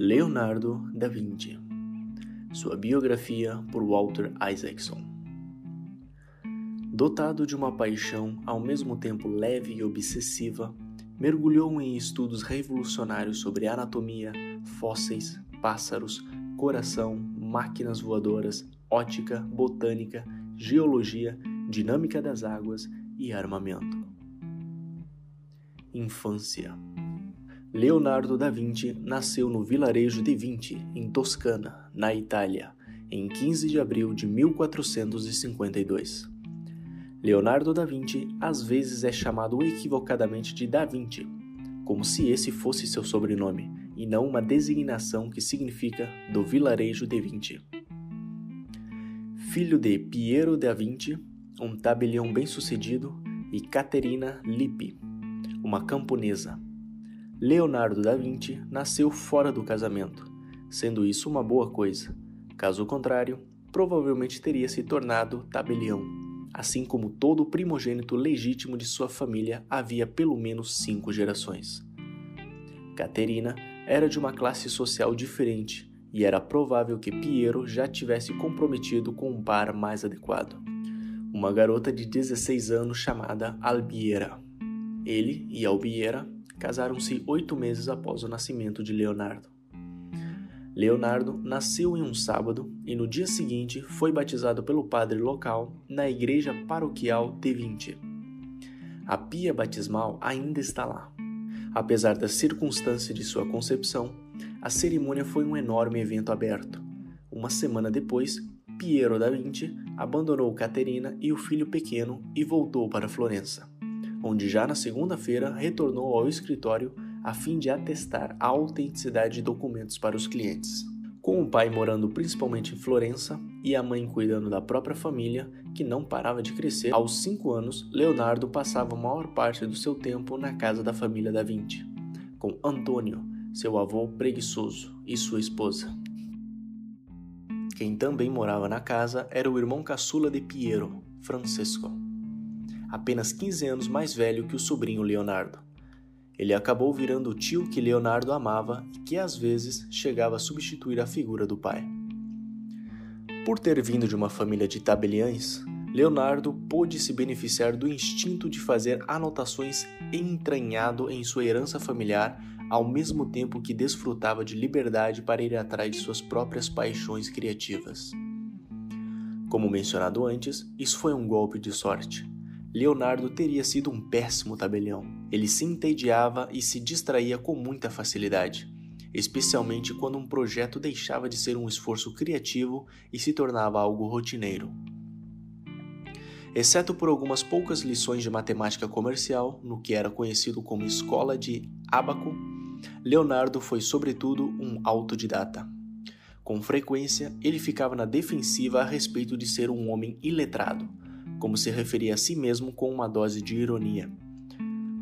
Leonardo da Vinci. Sua biografia por Walter Isaacson. Dotado de uma paixão ao mesmo tempo leve e obsessiva, mergulhou em estudos revolucionários sobre anatomia, fósseis, pássaros, coração, máquinas voadoras, ótica, botânica, geologia, dinâmica das águas e armamento. Infância Leonardo da Vinci nasceu no vilarejo de Vinci, em Toscana, na Itália, em 15 de abril de 1452. Leonardo da Vinci às vezes é chamado equivocadamente de Da Vinci, como se esse fosse seu sobrenome e não uma designação que significa do vilarejo de Vinci. Filho de Piero da Vinci, um tabelião bem-sucedido, e Caterina Lippi, uma camponesa. Leonardo da Vinci nasceu fora do casamento, sendo isso uma boa coisa. Caso contrário, provavelmente teria se tornado tabelião, assim como todo primogênito legítimo de sua família havia pelo menos cinco gerações. Caterina era de uma classe social diferente e era provável que Piero já tivesse comprometido com um par mais adequado, uma garota de 16 anos chamada Albiera. Ele e Albiera casaram-se oito meses após o nascimento de Leonardo. Leonardo nasceu em um sábado e no dia seguinte foi batizado pelo padre local na igreja paroquial de Vinci. A pia batismal ainda está lá. Apesar da circunstância de sua concepção, a cerimônia foi um enorme evento aberto. Uma semana depois, Piero da Vinci abandonou Caterina e o filho pequeno e voltou para Florença onde já na segunda-feira retornou ao escritório a fim de atestar a autenticidade de documentos para os clientes. Com o pai morando principalmente em Florença e a mãe cuidando da própria família, que não parava de crescer, aos cinco anos, Leonardo passava a maior parte do seu tempo na casa da família da Vinci, com Antônio, seu avô preguiçoso, e sua esposa. Quem também morava na casa era o irmão caçula de Piero, Francesco apenas 15 anos mais velho que o sobrinho Leonardo. Ele acabou virando o tio que Leonardo amava e que às vezes chegava a substituir a figura do pai. Por ter vindo de uma família de tabeliães, Leonardo pôde se beneficiar do instinto de fazer anotações entranhado em sua herança familiar, ao mesmo tempo que desfrutava de liberdade para ir atrás de suas próprias paixões criativas. Como mencionado antes, isso foi um golpe de sorte. Leonardo teria sido um péssimo tabelião. Ele se entediava e se distraía com muita facilidade, especialmente quando um projeto deixava de ser um esforço criativo e se tornava algo rotineiro. Exceto por algumas poucas lições de matemática comercial no que era conhecido como escola de Abaco, Leonardo foi sobretudo um autodidata. Com frequência, ele ficava na defensiva a respeito de ser um homem iletrado como se referia a si mesmo com uma dose de ironia.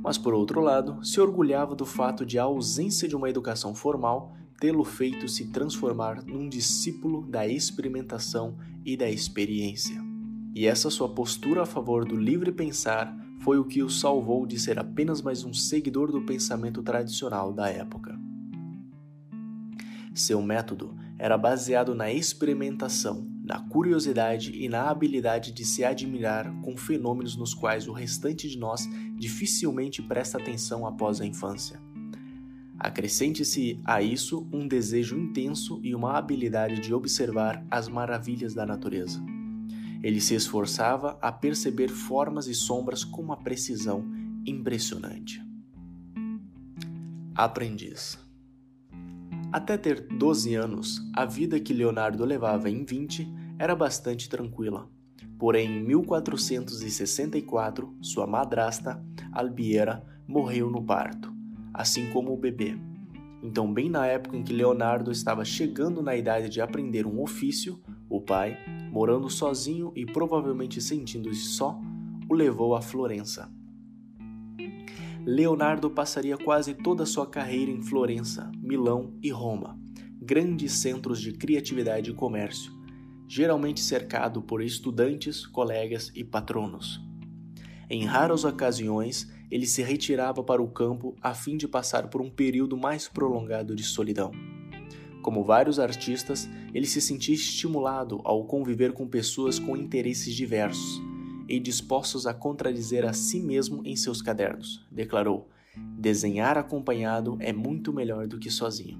Mas, por outro lado, se orgulhava do fato de a ausência de uma educação formal tê-lo feito se transformar num discípulo da experimentação e da experiência. E essa sua postura a favor do livre pensar foi o que o salvou de ser apenas mais um seguidor do pensamento tradicional da época. Seu método era baseado na experimentação, na curiosidade e na habilidade de se admirar com fenômenos nos quais o restante de nós dificilmente presta atenção após a infância. Acrescente-se a isso um desejo intenso e uma habilidade de observar as maravilhas da natureza. Ele se esforçava a perceber formas e sombras com uma precisão impressionante. Aprendiz até ter 12 anos, a vida que Leonardo levava em 20 era bastante tranquila. Porém, em 1464, sua madrasta, Albiera, morreu no parto, assim como o bebê. Então, bem na época em que Leonardo estava chegando na idade de aprender um ofício, o pai, morando sozinho e provavelmente sentindo-se só, o levou a Florença. Leonardo passaria quase toda a sua carreira em Florença, Milão e Roma, grandes centros de criatividade e comércio, geralmente cercado por estudantes, colegas e patronos. Em raras ocasiões, ele se retirava para o campo a fim de passar por um período mais prolongado de solidão. Como vários artistas, ele se sentia estimulado ao conviver com pessoas com interesses diversos e dispostos a contradizer a si mesmo em seus cadernos. Declarou: Desenhar acompanhado é muito melhor do que sozinho.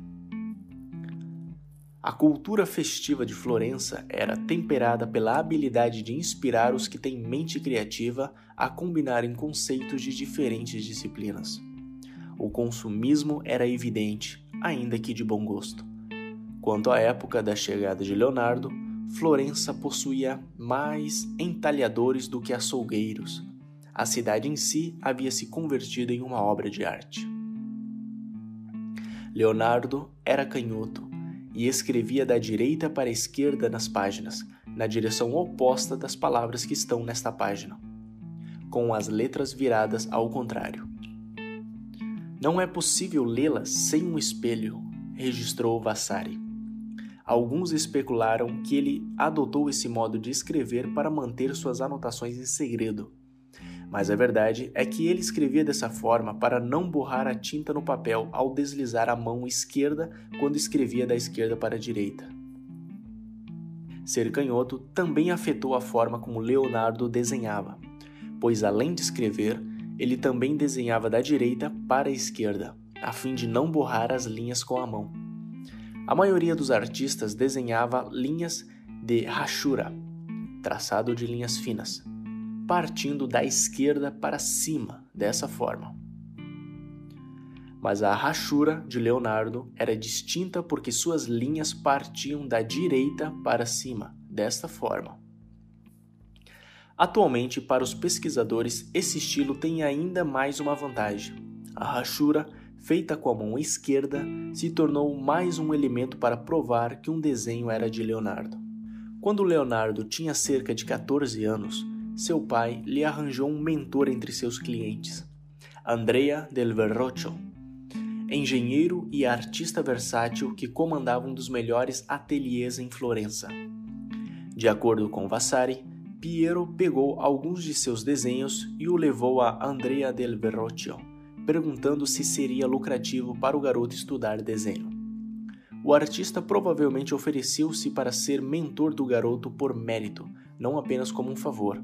A cultura festiva de Florença era temperada pela habilidade de inspirar os que têm mente criativa a combinarem conceitos de diferentes disciplinas. O consumismo era evidente, ainda que de bom gosto. Quanto à época da chegada de Leonardo, Florença possuía mais entalhadores do que açougueiros. A cidade em si havia se convertido em uma obra de arte. Leonardo era canhoto e escrevia da direita para a esquerda nas páginas, na direção oposta das palavras que estão nesta página, com as letras viradas ao contrário. Não é possível lê-las sem um espelho, registrou Vassari. Alguns especularam que ele adotou esse modo de escrever para manter suas anotações em segredo. Mas a verdade é que ele escrevia dessa forma para não borrar a tinta no papel ao deslizar a mão esquerda quando escrevia da esquerda para a direita. Ser canhoto também afetou a forma como Leonardo desenhava, pois além de escrever, ele também desenhava da direita para a esquerda, a fim de não borrar as linhas com a mão. A maioria dos artistas desenhava linhas de rachura, traçado de linhas finas, partindo da esquerda para cima, dessa forma. Mas a rachura de Leonardo era distinta porque suas linhas partiam da direita para cima, desta forma. Atualmente, para os pesquisadores, esse estilo tem ainda mais uma vantagem. A rachura feita com a mão esquerda, se tornou mais um elemento para provar que um desenho era de Leonardo. Quando Leonardo tinha cerca de 14 anos, seu pai lhe arranjou um mentor entre seus clientes, Andrea del Verrocchio, engenheiro e artista versátil que comandava um dos melhores ateliês em Florença. De acordo com Vasari, Piero pegou alguns de seus desenhos e o levou a Andrea del Verrocchio perguntando se seria lucrativo para o garoto estudar desenho. O artista provavelmente ofereceu-se para ser mentor do garoto por mérito, não apenas como um favor.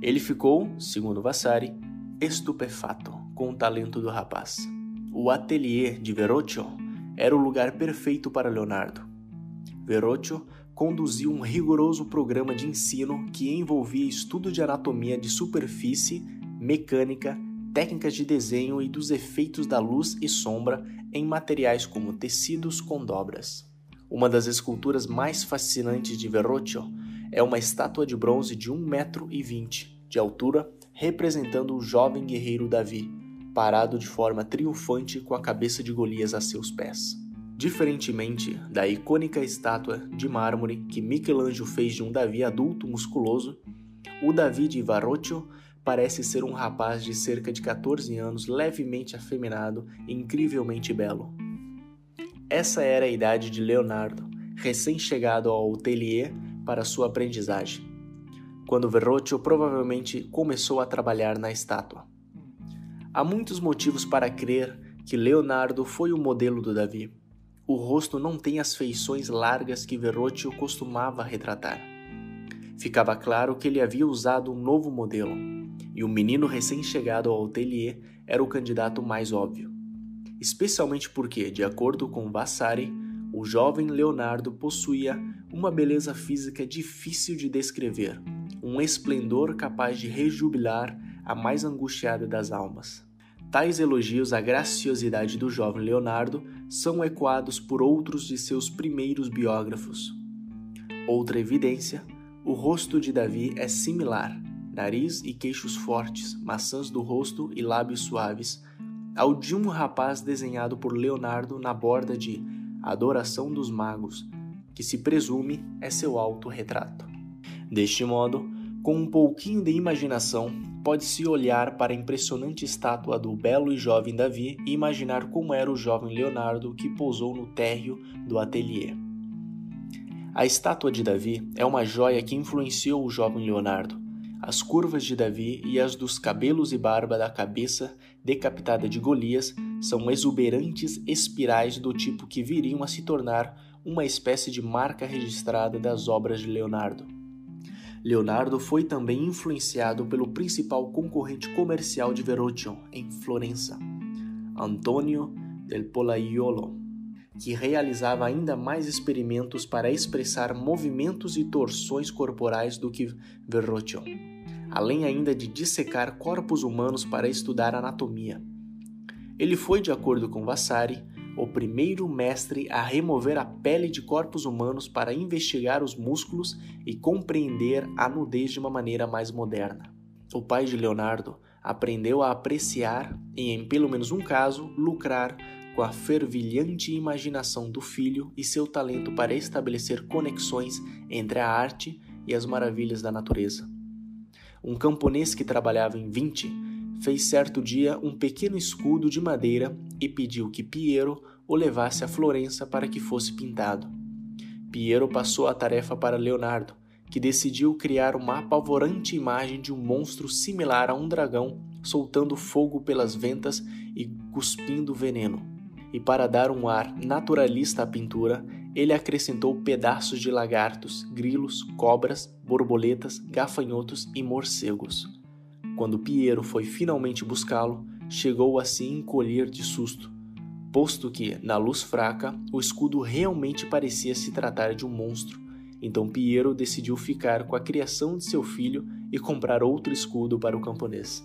Ele ficou, segundo Vassari, estupefato com o talento do rapaz. O ateliê de Verrocchio era o lugar perfeito para Leonardo. Verrocchio conduziu um rigoroso programa de ensino que envolvia estudo de anatomia de superfície, mecânica técnicas de desenho e dos efeitos da luz e sombra em materiais como tecidos com dobras. Uma das esculturas mais fascinantes de Verrocchio é uma estátua de bronze de 1,20 metro de altura, representando o jovem guerreiro Davi, parado de forma triunfante com a cabeça de Golias a seus pés. Diferentemente da icônica estátua de mármore que Michelangelo fez de um Davi adulto musculoso, o Davi de Verrocchio parece ser um rapaz de cerca de 14 anos, levemente afeminado e incrivelmente belo. Essa era a idade de Leonardo, recém-chegado ao atelier para sua aprendizagem, quando Verrocchio provavelmente começou a trabalhar na estátua. Há muitos motivos para crer que Leonardo foi o modelo do Davi. O rosto não tem as feições largas que Verrocchio costumava retratar. Ficava claro que ele havia usado um novo modelo, e o menino recém-chegado ao ateliê era o candidato mais óbvio. Especialmente porque, de acordo com Vasari, o jovem Leonardo possuía uma beleza física difícil de descrever, um esplendor capaz de rejubilar a mais angustiada das almas. Tais elogios à graciosidade do jovem Leonardo são ecoados por outros de seus primeiros biógrafos. Outra evidência, o rosto de Davi é similar, nariz e queixos fortes, maçãs do rosto e lábios suaves, ao de um rapaz desenhado por Leonardo na borda de Adoração dos Magos, que se presume é seu autorretrato. Deste modo, com um pouquinho de imaginação, pode-se olhar para a impressionante estátua do belo e jovem Davi e imaginar como era o jovem Leonardo que pousou no térreo do ateliê. A estátua de Davi é uma joia que influenciou o jovem Leonardo, as curvas de Davi e as dos cabelos e barba da cabeça decapitada de Golias são exuberantes espirais do tipo que viriam a se tornar uma espécie de marca registrada das obras de Leonardo. Leonardo foi também influenciado pelo principal concorrente comercial de Verrocchio em Florença, Antonio del Pollaiolo, que realizava ainda mais experimentos para expressar movimentos e torções corporais do que Verrocchio, além ainda de dissecar corpos humanos para estudar anatomia. Ele foi, de acordo com Vasari, o primeiro mestre a remover a pele de corpos humanos para investigar os músculos e compreender a nudez de uma maneira mais moderna. O pai de Leonardo aprendeu a apreciar e, em pelo menos um caso, lucrar com a fervilhante imaginação do filho e seu talento para estabelecer conexões entre a arte e as maravilhas da natureza. Um camponês que trabalhava em 20 fez certo dia um pequeno escudo de madeira e pediu que Piero o levasse a Florença para que fosse pintado. Piero passou a tarefa para Leonardo, que decidiu criar uma apavorante imagem de um monstro similar a um dragão soltando fogo pelas ventas e cuspindo veneno. E para dar um ar naturalista à pintura, ele acrescentou pedaços de lagartos, grilos, cobras, borboletas, gafanhotos e morcegos. Quando Piero foi finalmente buscá-lo, chegou a se encolher de susto, posto que, na luz fraca, o escudo realmente parecia se tratar de um monstro. Então Piero decidiu ficar com a criação de seu filho e comprar outro escudo para o camponês.